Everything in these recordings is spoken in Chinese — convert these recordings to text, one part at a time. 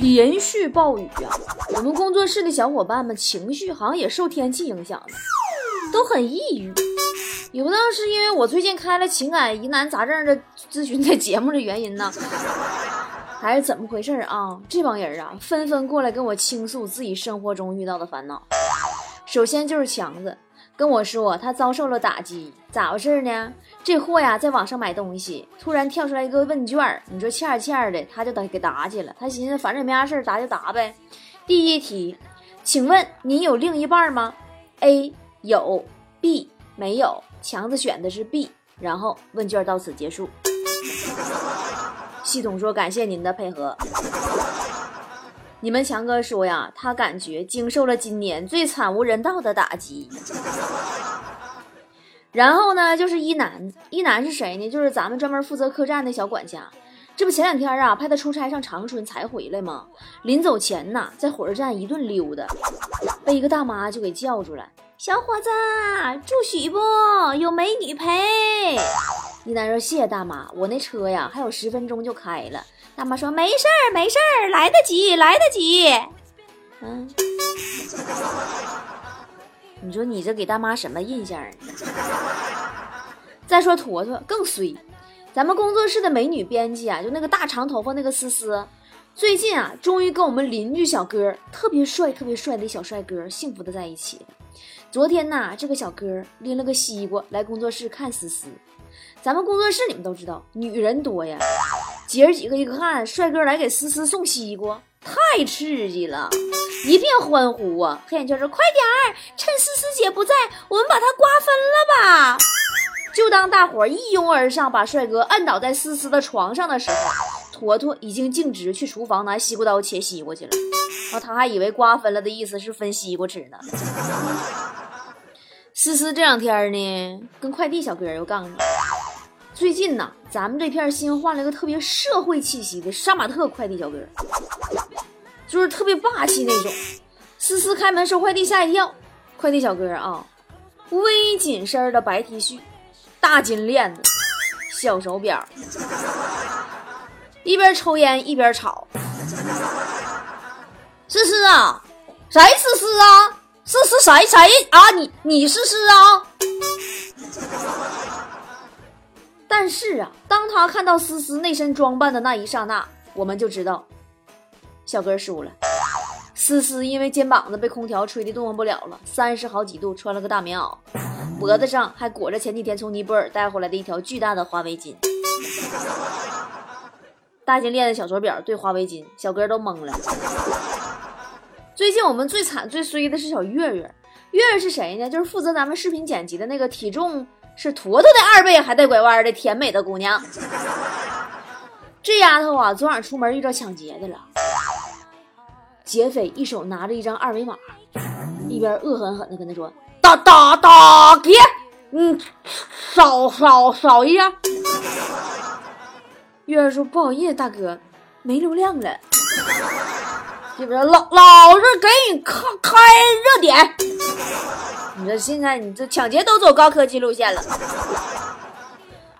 连续暴雨啊，我们工作室的小伙伴们情绪好像也受天气影响，都很抑郁。也不知道是因为我最近开了情感疑难杂症的咨询的节目的原因呢，还是怎么回事啊？这帮人啊，纷纷过来跟我倾诉自己生活中遇到的烦恼。首先就是强子跟我说，他遭受了打击，咋回事呢？这货呀，在网上买东西，突然跳出来一个问卷儿，你说欠儿欠儿的，他就得给答去了。他寻思反正也没啥事，答就答呗。第一题，请问你有另一半吗？A 有，B 没有。强子选的是 B，然后问卷到此结束。系统说感谢您的配合。你们强哥说呀，他感觉经受了今年最惨无人道的打击。然后呢，就是一男，一男是谁呢？就是咱们专门负责客栈的小管家。这不前两天啊，派他出差上长春才回来吗？临走前呐，在火车站一顿溜达，被一个大妈就给叫住了。小伙子，住许不？有美女陪。一男说：“谢谢大妈，我那车呀还有十分钟就开了。”大妈说：“没事儿，没事儿，来得及，来得及。”嗯，你说你这给大妈什么印象？再说坨坨更衰，咱们工作室的美女编辑啊，就那个大长头发那个思思，最近啊，终于跟我们邻居小哥特别帅、特别帅的小帅哥幸福的在一起了。昨天呐，这个小哥拎了个西瓜来工作室看思思。咱们工作室你们都知道，女人多呀。姐儿几个一看帅哥来给思思送西瓜，太刺激了，一片欢呼啊！黑眼圈说：“快点儿，趁思思姐不在，我们把她瓜分了吧！”就当大伙一拥而上把帅哥按倒在思思的床上的时候，坨坨已经径直去厨房拿西瓜刀切西瓜去了。然后他还以为瓜分了的意思是分西瓜吃呢。思思这两天呢，跟快递小哥又杠上了。最近呐，咱们这片新换了一个特别社会气息的杀马特快递小哥，就是特别霸气那种。思思开门收快递，吓一跳。快递小哥啊，微紧身的白 T 恤，大金链子，小手表，一边抽烟一边吵。思思啊，谁思思啊？思思谁谁啊？你你思思啊？但是啊，当他看到思思那身装扮的那一刹那，我们就知道，小哥输了。思思因为肩膀子被空调吹得动弹不了了，三十好几度，穿了个大棉袄，脖子上还裹着前几天从尼泊尔带回来的一条巨大的花围巾。大金链子小手表对花围巾，小哥都懵了。最近我们最惨最衰的是小月月，月月是谁呢？就是负责咱们视频剪辑的那个体重是坨坨的二倍还带拐弯的甜美的姑娘。这丫头啊，昨晚出门遇到抢劫的了。劫匪一手拿着一张二维码，一边恶狠狠的跟他说：“打打打劫，嗯，扫扫扫一下。”月儿说：“不好意思，大哥，没流量了。”这边老老子给你开开热点。你说现在你这抢劫都走高科技路线了。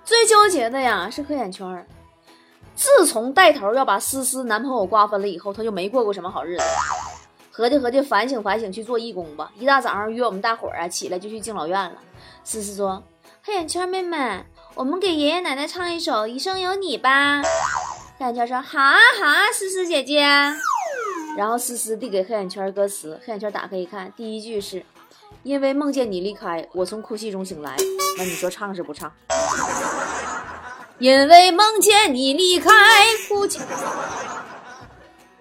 最纠结的呀是黑眼圈儿。自从带头要把思思男朋友瓜分了以后，他就没过过什么好日子。合计合计，反省反省，去做义工吧。一大早上约我们大伙儿啊，起来就去敬老院了。思思说：“黑眼圈妹妹，我们给爷爷奶奶唱一首《一生有你》吧。”黑眼圈说：“好啊好啊，思思姐姐。”然后思思递给黑眼圈歌词，黑眼圈打开一看，第一句是“因为梦见你离开，我从哭泣中醒来”。那你说唱是不唱？因为梦见你离开，哭泣。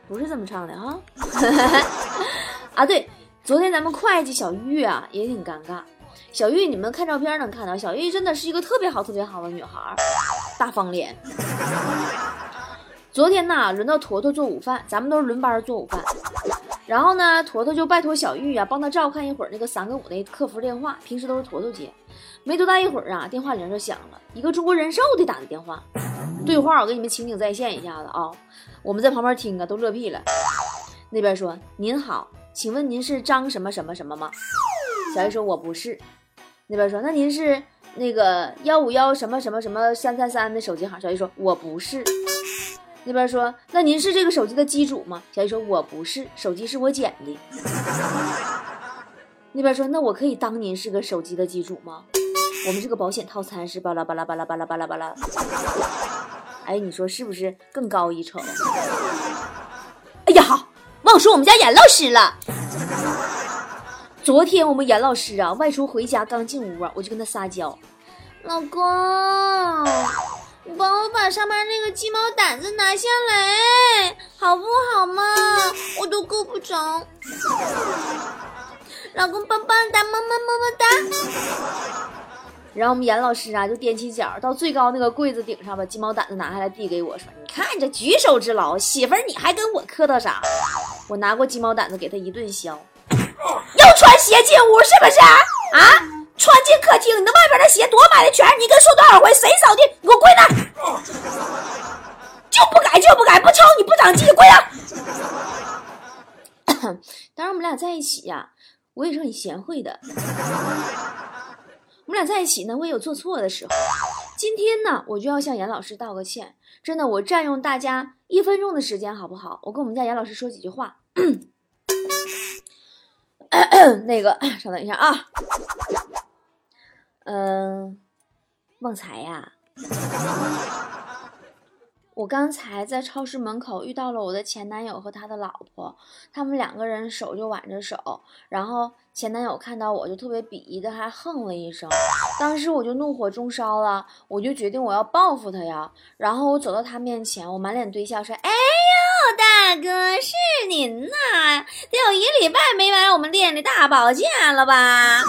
不是这么唱的哈。啊，对，昨天咱们会计小玉啊也挺尴尬。小玉，你们看照片能看到，小玉真的是一个特别好、特别好的女孩，大方脸。昨天呐，轮到坨坨做午饭，咱们都是轮班做午饭。然后呢，坨坨就拜托小玉啊，帮他照看一会儿那个三个五那客服电话，平时都是坨坨接。没多大一会儿啊，电话铃就响了，一个中国人寿的打的电话。对话我给你们情景再现一下子啊，我们在旁边听啊，都乐屁了。那边说：“您好，请问您是张什么什么什么吗？”小玉说：“我不是。”那边说：“那您是那个幺五幺什么什么什么三三三的手机号？”小玉说：“我不是。”那边说：“那您是这个手机的机主吗？”小姨说：“我不是，手机是我捡的。”那边说：“那我可以当您是个手机的机主吗？我们这个保险套餐是巴拉巴拉巴拉巴拉巴拉巴拉。”哎，你说是不是更高一筹？哎呀，忘说我们家严老师了。昨天我们严老师啊外出回家，刚进屋啊，我就跟他撒娇：“老公。”帮我把上面那个鸡毛掸子拿下来，好不好嘛？我都够不着。老公棒棒哒，么么么么哒。然后我们严老师啊，就踮起脚到最高那个柜子顶上，把鸡毛掸子拿下来递给我说：“你看这举手之劳，媳妇儿你还跟我客套啥？”我拿过鸡毛掸子给他一顿削。又穿鞋进屋是不是啊？穿进客厅，你那外边的鞋多买的全，你跟说多少回？谁扫地？你给我跪那！就不改就不改，不抽你不长记，跪那！当然我们俩在一起呀，我也是很贤惠的。我们俩在一起呢，我也有做错的时候。今天呢，我就要向严老师道个歉。真的，我占用大家一分钟的时间，好不好？我跟我们家严老师说几句话。那个，稍等一下啊。嗯，旺财呀，我刚才在超市门口遇到了我的前男友和他的老婆，他们两个人手就挽着手，然后前男友看到我就特别鄙夷的还哼了一声，当时我就怒火中烧了，我就决定我要报复他呀，然后我走到他面前，我满脸堆笑说：“哎呦，大哥是您呐，得有一礼拜没来我们店里大保健了吧？”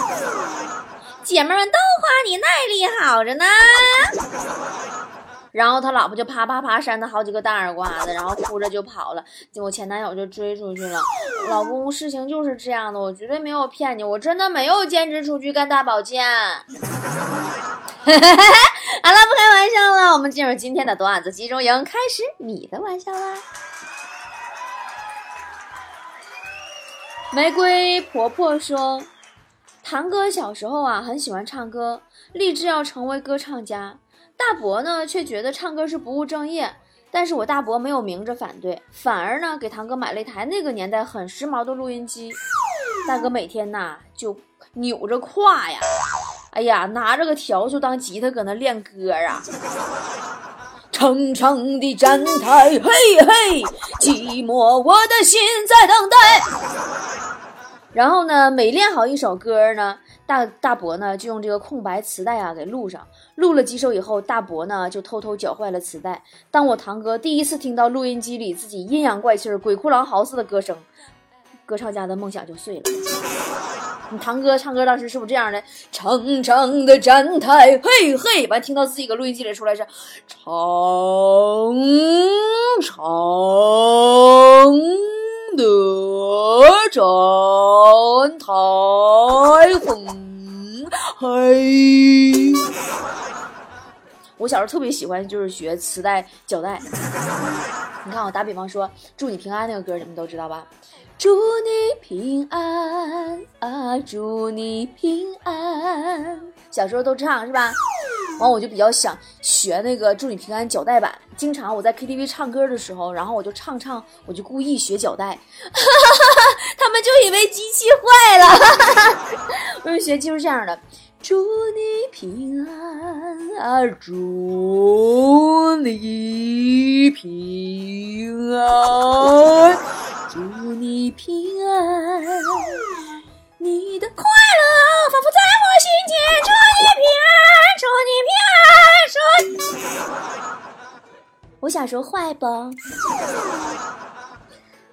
姐妹们都夸你耐力好着呢，然后他老婆就啪啪啪扇他好几个大耳刮子，然后哭着就跑了。我前男友就追出去了。老公，事情就是这样的，我绝对没有骗你，我真的没有兼职出去干大保健。好了，不开玩笑了，我们进入今天的段子集中营，开始你的玩笑啦。玫瑰婆婆说。堂哥小时候啊，很喜欢唱歌，立志要成为歌唱家。大伯呢，却觉得唱歌是不务正业。但是我大伯没有明着反对，反而呢，给堂哥买了一台那个年代很时髦的录音机。大哥每天呐，就扭着胯呀，哎呀，拿着个笤帚当吉他搁那练歌啊。长长的站台，嘿嘿，寂寞，我的心在等待。然后呢，每练好一首歌呢，大大伯呢就用这个空白磁带啊给录上。录了几首以后，大伯呢就偷偷搅坏了磁带。当我堂哥第一次听到录音机里自己阴阳怪气儿、鬼哭狼嚎似的歌声，歌唱家的梦想就碎了。你堂哥唱歌当时是不是这样的？长长的站台，嘿嘿，完听到自己搁录音机里出来是长长的站台，哼嘿。我小时候特别喜欢，就是学磁带胶带。你看，我打比方说，祝你平安那个歌，你们都知道吧？祝你平安啊，祝你平安。小时候都唱是吧？完，我就比较想学那个祝你平安脚带版。经常我在 KTV 唱歌的时候，然后我就唱唱，我就故意学脚带，他们就以为机器坏了。我就学就是这样的。祝你平安啊！祝你平安，祝你平安，你的快乐仿佛在我心间。祝你平安，祝你平安，祝。我想说坏不？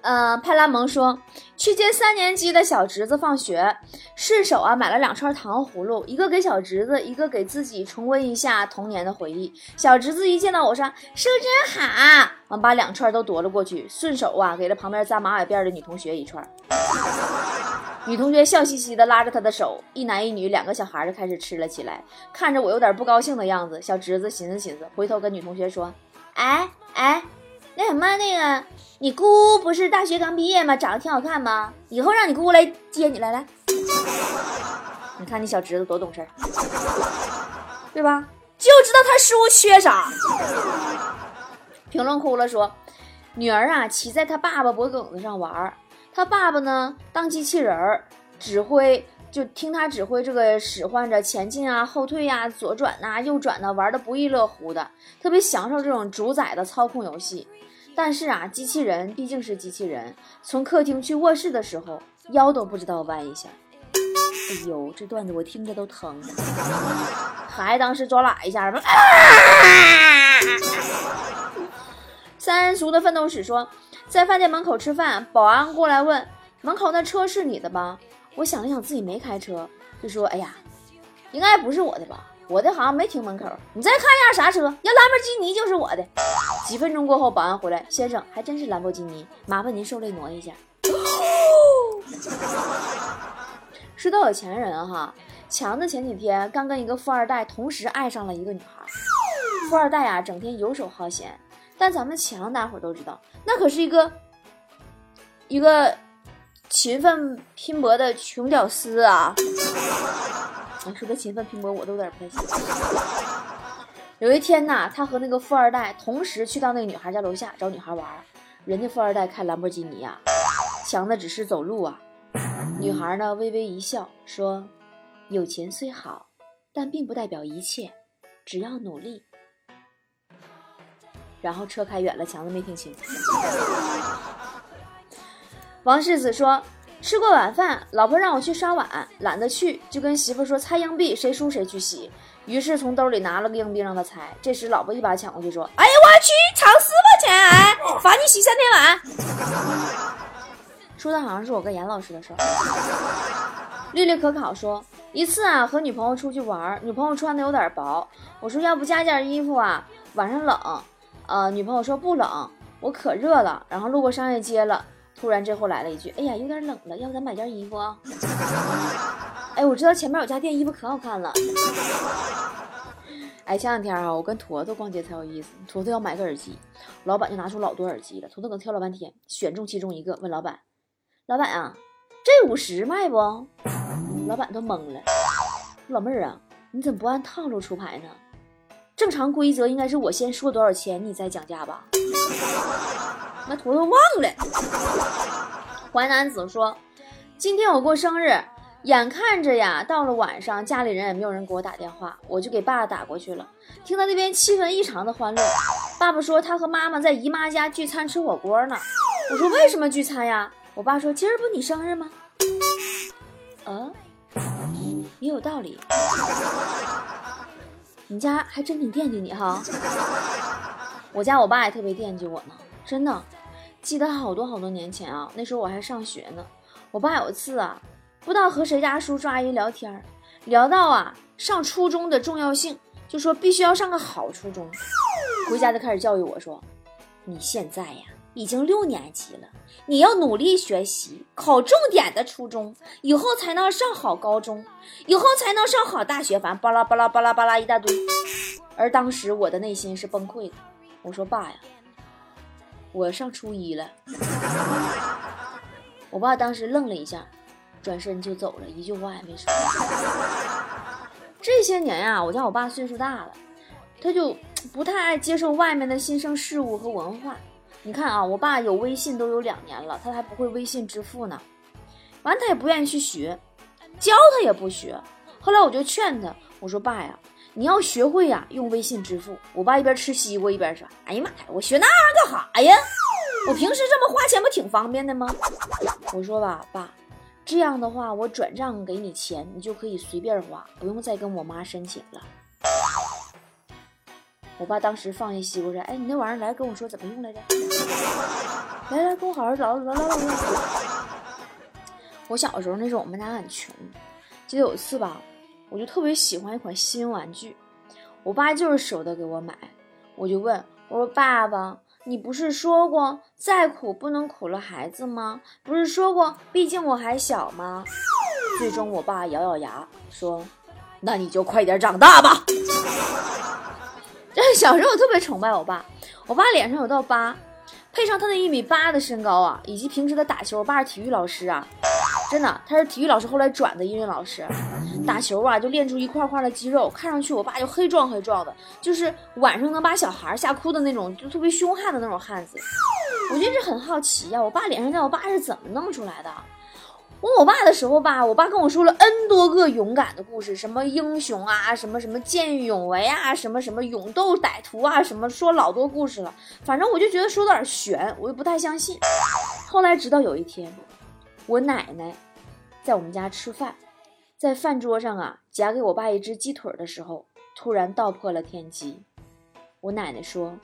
呃，派拉蒙说去接三年级的小侄子放学，顺手啊买了两串糖葫芦，一个给小侄子，一个给自己，重温一下童年的回忆。小侄子一见到我说叔真好，完把两串都夺了过去，顺手啊给了旁边扎马尾辫的女同学一串。女同学笑嘻嘻的拉着他的手，一男一女两个小孩就开始吃了起来。看着我有点不高兴的样子，小侄子寻思寻思，回头跟女同学说：“哎哎，那什么那个。”你姑不是大学刚毕业吗？长得挺好看吗？以后让你姑来接你来来。你看你小侄子多懂事，对吧？就知道他叔缺啥。评论哭了说，女儿啊骑在他爸爸脖梗子上玩，他爸爸呢当机器人儿指挥，就听他指挥这个使唤着前进啊、后退呀、左转呐、右转呐，玩的不亦乐乎的，特别享受这种主宰的操控游戏。但是啊，机器人毕竟是机器人，从客厅去卧室的时候，腰都不知道弯一下。哎呦，这段子我听着都疼。孩子当时抓拉一下吧。三叔的奋斗史说，在饭店门口吃饭，保安过来问：“门口那车是你的吧？”我想了想，自己没开车，就说：“哎呀，应该不是我的吧。”我的好像没停门口，你再看一下啥车？要兰博基尼就是我的。几分钟过后，保安回来，先生还真是兰博基尼，麻烦您受累挪一下。说到有钱人哈，强子前几天刚跟一个富二代同时爱上了一个女孩。富二代啊，整天游手好闲，但咱们强大伙都知道，那可是一个一个勤奋拼搏的穷屌丝啊。说他勤奋拼搏，我都有点不太信。有一天呐，他和那个富二代同时去到那个女孩家楼下找女孩玩，人家富二代开兰博基尼呀，强的只是走路啊。女孩呢微微一笑说：“有钱虽好，但并不代表一切，只要努力。”然后车开远了，强子没听清。王世子说。吃过晚饭，老婆让我去刷碗，懒得去，就跟媳妇说猜硬币，谁输谁去洗。于是从兜里拿了个硬币让他猜。这时老婆一把抢过去说：“哎呀，我去，抢私房钱，哎，罚你洗三天碗。”说的好像是我跟严老师的事儿。绿绿可考说，一次啊和女朋友出去玩，女朋友穿的有点薄，我说要不加件衣服啊，晚上冷。呃，女朋友说不冷，我可热了。然后路过商业街了。突然，这货来了一句：“哎呀，有点冷了，要不咱买件衣服啊？” 哎，我知道前面有家店，衣服可好看了。哎，前两天啊，我跟坨坨逛街才有意思。坨坨要买个耳机，老板就拿出老多耳机了。坨坨搁挑了半天，选中其中一个，问老板：“老板啊，这五十卖不？”老板都懵了。老妹儿啊，你怎么不按套路出牌呢？正常规则应该是我先说多少钱，你再讲价吧。那坨坨忘了。淮南子说：“今天我过生日，眼看着呀，到了晚上，家里人也没有人给我打电话，我就给爸打过去了。听到那边气氛异常的欢乐，爸爸说他和妈妈在姨妈家聚餐吃火锅呢。我说为什么聚餐呀？我爸说今儿不你生日吗？啊，也有道理。你家还真挺惦记你哈。我家我爸也特别惦记我呢。”真的，记得好多好多年前啊，那时候我还上学呢。我爸有一次啊，不知道和谁家叔叔阿姨聊天，聊到啊上初中的重要性，就说必须要上个好初中。回家就开始教育我说：“你现在呀已经六年级了，你要努力学习，考重点的初中，以后才能上好高中，以后才能上好大学。”反正巴拉巴拉巴拉巴拉一大堆。而当时我的内心是崩溃的，我说：“爸呀。”我上初一了，我爸当时愣了一下，转身就走了，一句话也没说。这些年呀，我家我爸岁数大了，他就不太爱接受外面的新生事物和文化。你看啊，我爸有微信都有两年了，他还不会微信支付呢。完，他也不愿意去学，教他也不学。后来我就劝他，我说爸呀。你要学会呀，用微信支付。我爸一边吃西瓜一边说：“哎呀妈呀，我学那玩意儿干啥呀？我平时这么花钱不挺方便的吗？”我说吧，爸，这样的话我转账给你钱，你就可以随便花，不用再跟我妈申请了。我爸当时放下西瓜说：“哎，你那玩意儿来跟我说怎么用来着？”来来，跟我好好唠唠唠唠唠。我小时候那时候我们家很穷，记得有一次吧，我就特别喜欢一款新玩具，我爸就是舍不得给我买，我就问我说：“爸爸，你不是说过再苦不能苦了孩子吗？不是说过，毕竟我还小吗？”最终我爸咬咬牙说：“那你就快点长大吧。”小时候我特别崇拜我爸，我爸脸上有道疤，配上他那一米八的身高啊，以及平时的打球，我爸是体育老师啊，真的，他是体育老师，后来转的音乐老师，打球啊就练出一块块的肌肉，看上去我爸就黑壮黑壮的，就是晚上能把小孩吓哭的那种，就特别凶悍的那种汉子。我就一直很好奇呀，我爸脸上那道疤是怎么弄出来的？问我爸的时候吧，我爸跟我说了 N 多个勇敢的故事，什么英雄啊，什么什么见义勇为啊，什么什么勇斗歹徒啊，什么说老多故事了。反正我就觉得说的有点悬，我又不太相信。后来直到有一天，我奶奶在我们家吃饭，在饭桌上啊夹给我爸一只鸡腿的时候，突然道破了天机。我奶奶说，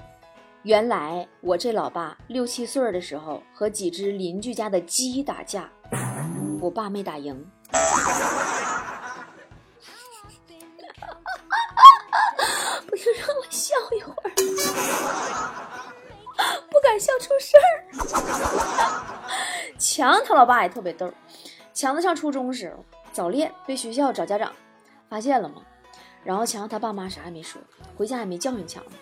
原来我这老爸六七岁的时候和几只邻居家的鸡打架。我爸没打赢，不行让我笑一会儿，不敢笑出声儿。强他老爸也特别逗，强子上初中时候早恋被学校找家长发现了嘛，然后强他爸妈啥也没说，回家也没教训强子，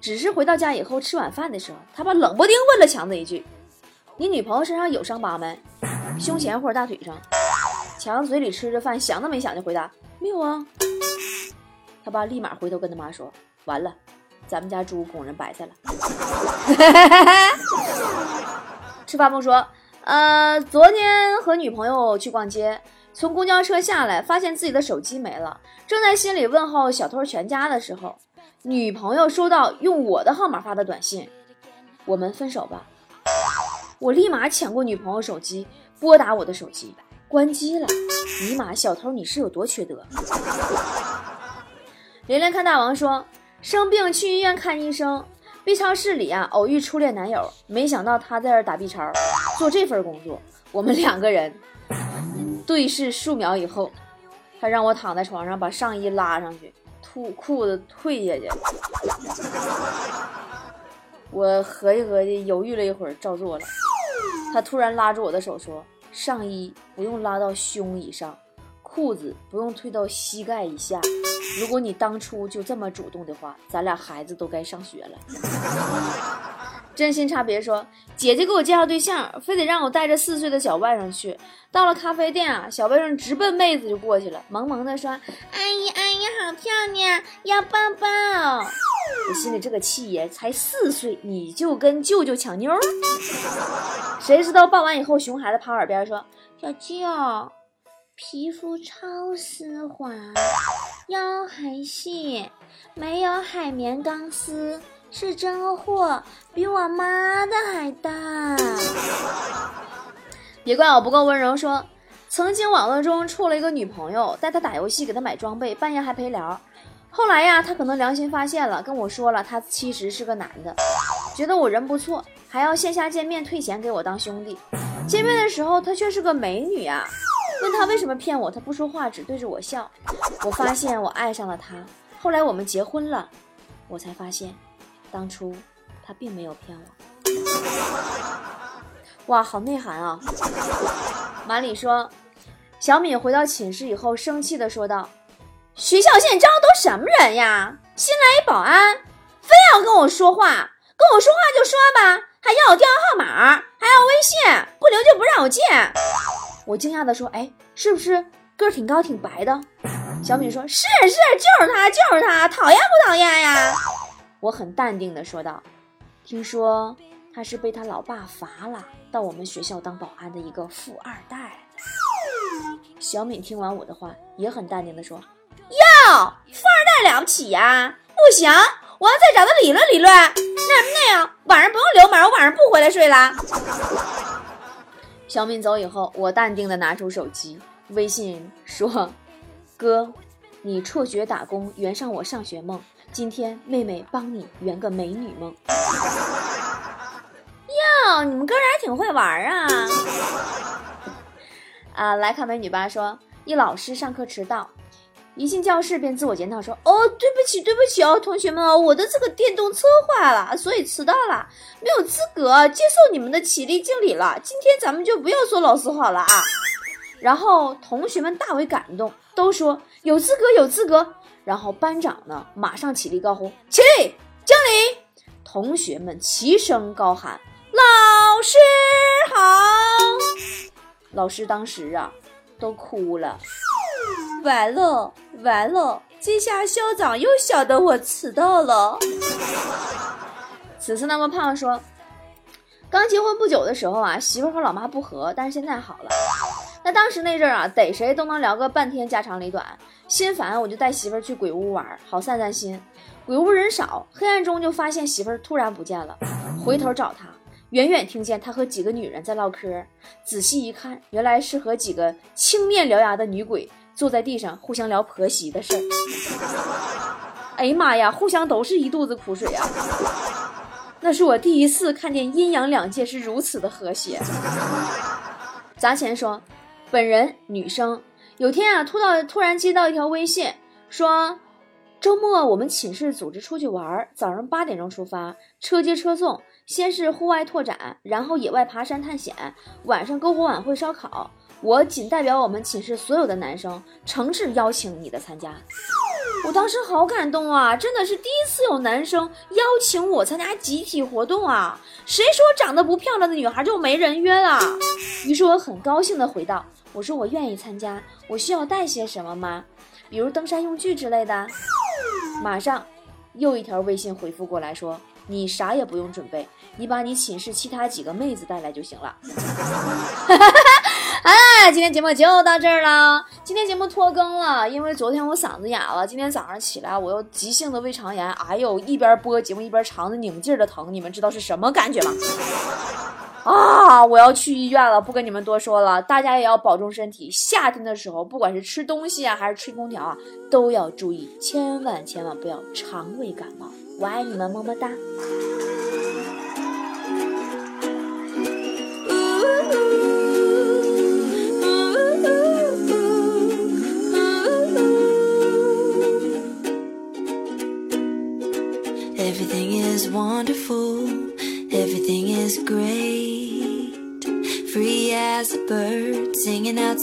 只是回到家以后吃晚饭的时候，他爸冷不丁问了强子一句：“你女朋友身上有伤疤没？”胸前或者大腿上，强嘴里吃着饭，想都没想就回答没有啊。他爸立马回头跟他妈说：“完了，咱们家猪拱人白菜了。”吃饭不说，呃，昨天和女朋友去逛街，从公交车下来，发现自己的手机没了，正在心里问候小偷全家的时候，女朋友收到用我的号码发的短信：“我们分手吧。”我立马抢过女朋友手机，拨打我的手机，关机了。尼玛，小偷你是有多缺德？连连看大王说生病去医院看医生，B 超室里啊偶遇初恋男友，没想到他在这打 B 超，做这份工作。我们两个人对视数秒以后，他让我躺在床上把上衣拉上去，吐裤子退下去。我合计合计，犹豫了一会儿，照做了。他突然拉住我的手说：“上衣不用拉到胸以上，裤子不用退到膝盖以下。如果你当初就这么主动的话，咱俩孩子都该上学了。”真心差别说：“姐姐给我介绍对象，非得让我带着四岁的小外甥去。到了咖啡店啊，小外甥直奔妹子就过去了，萌萌的说：‘阿姨，阿姨好漂亮，要抱抱。’我心里这个气呀，才四岁你就跟舅舅抢妞？谁知道抱完以后，熊孩子趴耳边说：‘小舅，皮肤超丝滑，腰还细，没有海绵钢丝。’”是真货，比我妈的还大。别怪我不够温柔。说，曾经网络中处了一个女朋友，带他打游戏，给他买装备，半夜还陪聊。后来呀，他可能良心发现了，跟我说了，他其实是个男的，觉得我人不错，还要线下见面退钱给我当兄弟。见面的时候，他却是个美女啊。问他为什么骗我，他不说话，只对着我笑。我发现我爱上了他。后来我们结婚了，我才发现。当初他并没有骗我，哇，好内涵啊！马里说，小敏回到寝室以后，生气的说道：“学校现在招的都什么人呀？新来一保安，非要跟我说话，跟我说话就说吧，还要我电话号码，还要微信，不留就不让我见。”我惊讶的说：“哎，是不是个儿挺高挺白的？”小敏说：“是是，就是他，就是他，讨厌不讨厌呀？”我很淡定地说道：“听说他是被他老爸罚了，到我们学校当保安的一个富二代。”小敏听完我的话，也很淡定地说：“哟，富二代了不起呀！不行，我要再找他理论理论。那什么那样，晚上不用留门，我晚上不回来睡了。”小敏走以后，我淡定的拿出手机，微信说：“哥，你辍学打工，圆上我上学梦。”今天妹妹帮你圆个美女梦。哟，你们哥俩还挺会玩啊！啊，来看美女吧。说一老师上课迟到，一进教室便自我检讨说：“哦，对不起，对不起哦，同学们哦，我的这个电动车坏了，所以迟到了，没有资格接受你们的起立敬礼了。今天咱们就不要说老师好了啊。”然后同学们大为感动，都说有资格，有资格。然后班长呢，马上起立高呼：“起立，敬礼！”同学们齐声高喊：“老师好！”老师当时啊，都哭了。完了，完了，这下校长又晓得我迟到了。此次那么胖说，刚结婚不久的时候啊，媳妇和老妈不和，但是现在好了。那当时那阵儿啊，逮谁都能聊个半天家长里短。心烦，我就带媳妇儿去鬼屋玩，好散散心。鬼屋人少，黑暗中就发现媳妇儿突然不见了。回头找她，远远听见她和几个女人在唠嗑。仔细一看，原来是和几个青面獠牙的女鬼坐在地上互相聊婆媳的事儿。哎呀妈呀，互相都是一肚子苦水啊！那是我第一次看见阴阳两界是如此的和谐。砸钱说，本人女生。有天啊，突到突然接到一条微信，说周末我们寝室组织出去玩，早上八点钟出发，车接车送，先是户外拓展，然后野外爬山探险，晚上篝火晚会烧烤。我仅代表我们寝室所有的男生，诚挚邀请你的参加。我当时好感动啊，真的是第一次有男生邀请我参加集体活动啊！谁说长得不漂亮的女孩就没人约了？于是我很高兴的回道。我说我愿意参加，我需要带些什么吗？比如登山用具之类的。马上又一条微信回复过来说，你啥也不用准备，你把你寝室其他几个妹子带来就行了。哈 哈哎，今天节目就到这儿了。今天节目拖更了，因为昨天我嗓子哑了，今天早上起来我又急性的胃肠炎，哎呦，一边播节目一边肠子拧劲儿的疼，你们知道是什么感觉吗？啊！我要去医院了，不跟你们多说了，大家也要保重身体。夏天的时候，不管是吃东西啊，还是吹空调啊，都要注意，千万千万不要肠胃感冒。我爱你们，么么哒。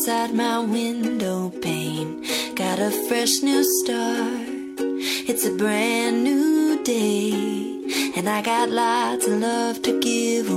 Outside my window pane. Got a fresh new start. It's a brand new day. And I got lots of love to give away.